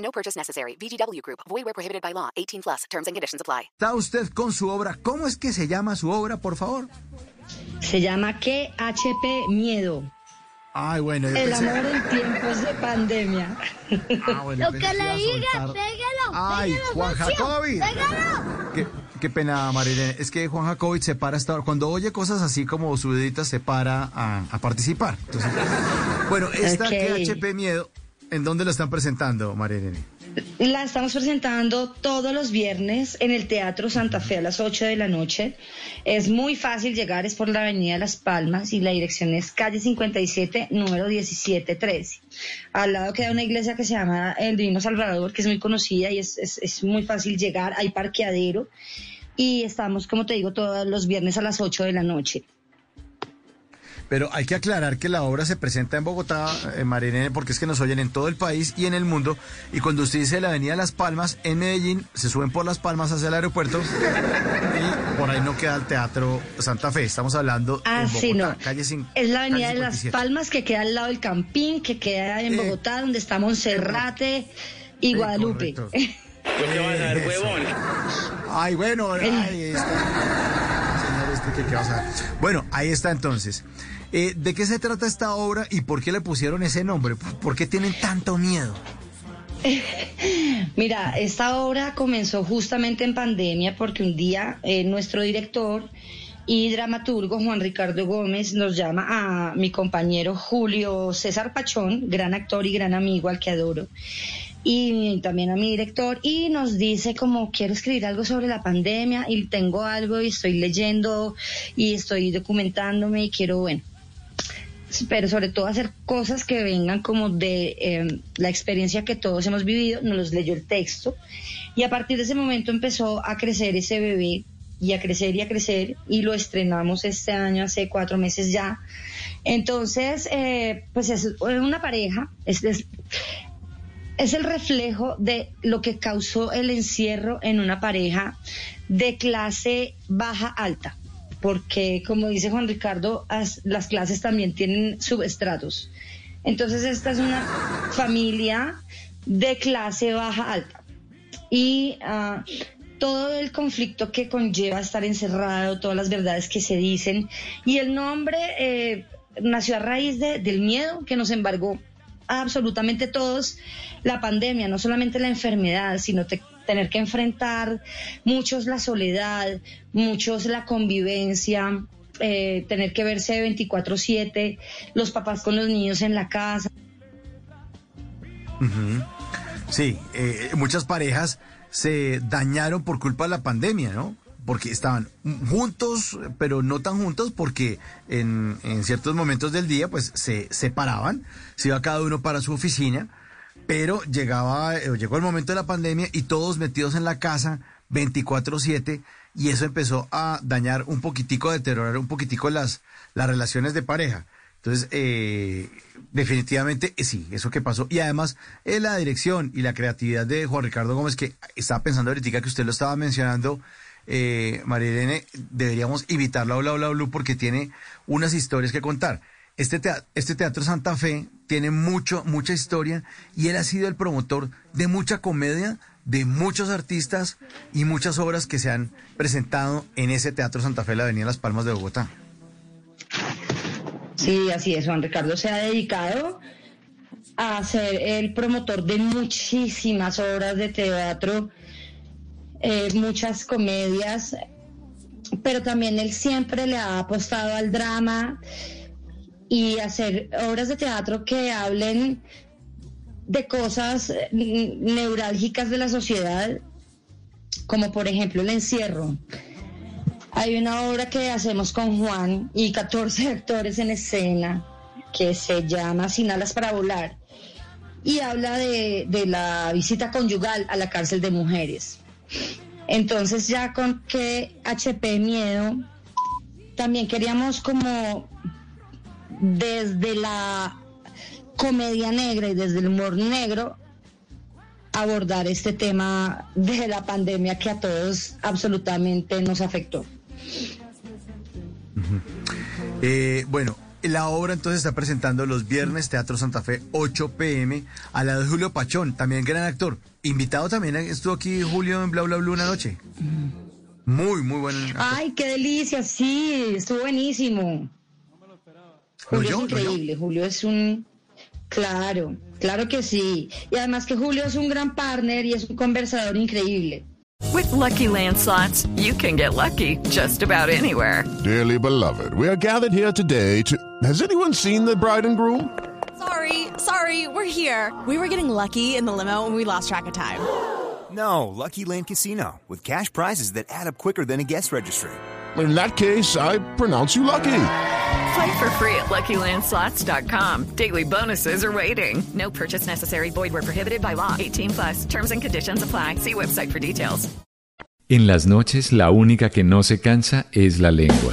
No purchase necessary. VGW Group. Void where prohibited by law. 18 plus. Terms and conditions apply. Está usted con su obra. ¿Cómo es que se llama su obra, por favor? Se llama ¿Qué HP Miedo? Ay, bueno. yo El pensé- amor en tiempos de pandemia. Ah, bueno, Lo que le diga, soltar- pégalo. Ay, pégalo, Juan Jacobi. Pégalo. Qué, qué pena, Marilene. Es que Juan Jacobi se para hasta ahora. Cuando oye cosas así como subiditas, se para a, a participar. Entonces, bueno, esta Ok. que HP Miedo, ¿en dónde la están presentando, Marilene? La estamos presentando todos los viernes en el Teatro Santa Fe a las 8 de la noche. Es muy fácil llegar, es por la Avenida Las Palmas y la dirección es calle 57, número 1713. Al lado queda una iglesia que se llama El Divino Salvador, que es muy conocida y es, es, es muy fácil llegar. Hay parqueadero y estamos, como te digo, todos los viernes a las 8 de la noche. Pero hay que aclarar que la obra se presenta en Bogotá, eh, Marilene, porque es que nos oyen en todo el país y en el mundo. Y cuando usted dice la Avenida Las Palmas, en Medellín, se suben por Las Palmas hacia el aeropuerto y por ahí no queda el Teatro Santa Fe. Estamos hablando Ah, en sí, no. calle cin- Es la avenida de Las 57. Palmas que queda al lado del Campín, que queda en Eh. Bogotá, donde está Monserrate y Sí, Guadalupe. correcto. Pues te vas a ver, huevón. Ay, bueno, ahí está. Señor, este que, que vas a ver. Bueno, ahí está entonces. Eh, ¿De qué se trata esta obra y por qué le pusieron ese nombre? ¿Por qué tienen tanto miedo? Mira, esta obra comenzó justamente en pandemia porque un día eh, nuestro director y dramaturgo Juan Ricardo Gómez nos llama a mi compañero Julio César Pachón, gran actor y gran amigo al que adoro, y también a mi director, y nos dice como quiero escribir algo sobre la pandemia y tengo algo y estoy leyendo y estoy documentándome y quiero, bueno, pero sobre todo hacer cosas que vengan como de eh, la experiencia que todos hemos vivido, nos los leyó el texto y a partir de ese momento empezó a crecer ese bebé y a crecer y a crecer y lo estrenamos este año hace cuatro meses ya. Entonces, eh, pues es una pareja, es, es el reflejo de lo que causó el encierro en una pareja de clase baja alta porque como dice Juan Ricardo, as- las clases también tienen subestratos. Entonces esta es una familia de clase baja alta. Y ah, todo el conflicto que conlleva estar encerrado, todas las verdades que se dicen. Y el nombre eh, nació a raíz de- del miedo que nos embargó absolutamente todos la pandemia, no solamente la enfermedad, sino tener que enfrentar muchos la soledad, muchos la convivencia, eh, tener que verse 24/7, los papás con los niños en la casa. Sí, eh, muchas parejas se dañaron por culpa de la pandemia, ¿no? Porque estaban juntos, pero no tan juntos, porque en, en ciertos momentos del día, pues se separaban, se iba cada uno para su oficina, pero llegaba, eh, llegó el momento de la pandemia y todos metidos en la casa 24/7 y eso empezó a dañar un poquitico, a deteriorar un poquitico las, las relaciones de pareja. Entonces, eh, definitivamente eh, sí, eso que pasó. Y además, eh, la dirección y la creatividad de Juan Ricardo Gómez, que estaba pensando ahorita que usted lo estaba mencionando, eh, María Irene, deberíamos invitarlo a Bla Bla Blue porque tiene unas historias que contar. Este teatro, este teatro Santa Fe tiene mucho, mucha historia y él ha sido el promotor de mucha comedia, de muchos artistas y muchas obras que se han presentado en ese Teatro Santa Fe, la Avenida Las Palmas de Bogotá. Sí, así es, Juan Ricardo se ha dedicado a ser el promotor de muchísimas obras de teatro, eh, muchas comedias, pero también él siempre le ha apostado al drama y hacer obras de teatro que hablen de cosas eh, neurálgicas de la sociedad, como por ejemplo el encierro. Hay una obra que hacemos con Juan y 14 actores en escena que se llama Sin alas para volar. y habla de, de la visita conyugal a la cárcel de mujeres. Entonces ya con que HP Miedo, también queríamos como desde la comedia negra y desde el humor negro abordar este tema de la pandemia que a todos absolutamente nos afectó. Eh, bueno, la obra entonces está presentando los viernes Teatro Santa Fe 8 pm a la de Julio Pachón, también gran actor. Invitado también estuvo aquí Julio en Bla Bla Bla una noche. Muy, muy buen. actor. Ay, qué delicia, sí, estuvo buenísimo. Julio yo? es ¿No increíble, Julio es un... Claro, claro que sí. Y además que Julio es un gran partner y es un conversador increíble. With Lucky Land slots, you can get lucky just about anywhere. Dearly beloved, we are gathered here today to. Has anyone seen the bride and groom? Sorry, sorry, we're here. We were getting lucky in the limo and we lost track of time. No, Lucky Land Casino, with cash prizes that add up quicker than a guest registry. In that case, I pronounce you lucky. Play for free at LuckyLandSlots.com. Daily bonuses are waiting. No purchase necessary. Void where prohibited by law. 18 plus. Terms and conditions apply. See website for details. En las noches la única que no se cansa es la lengua.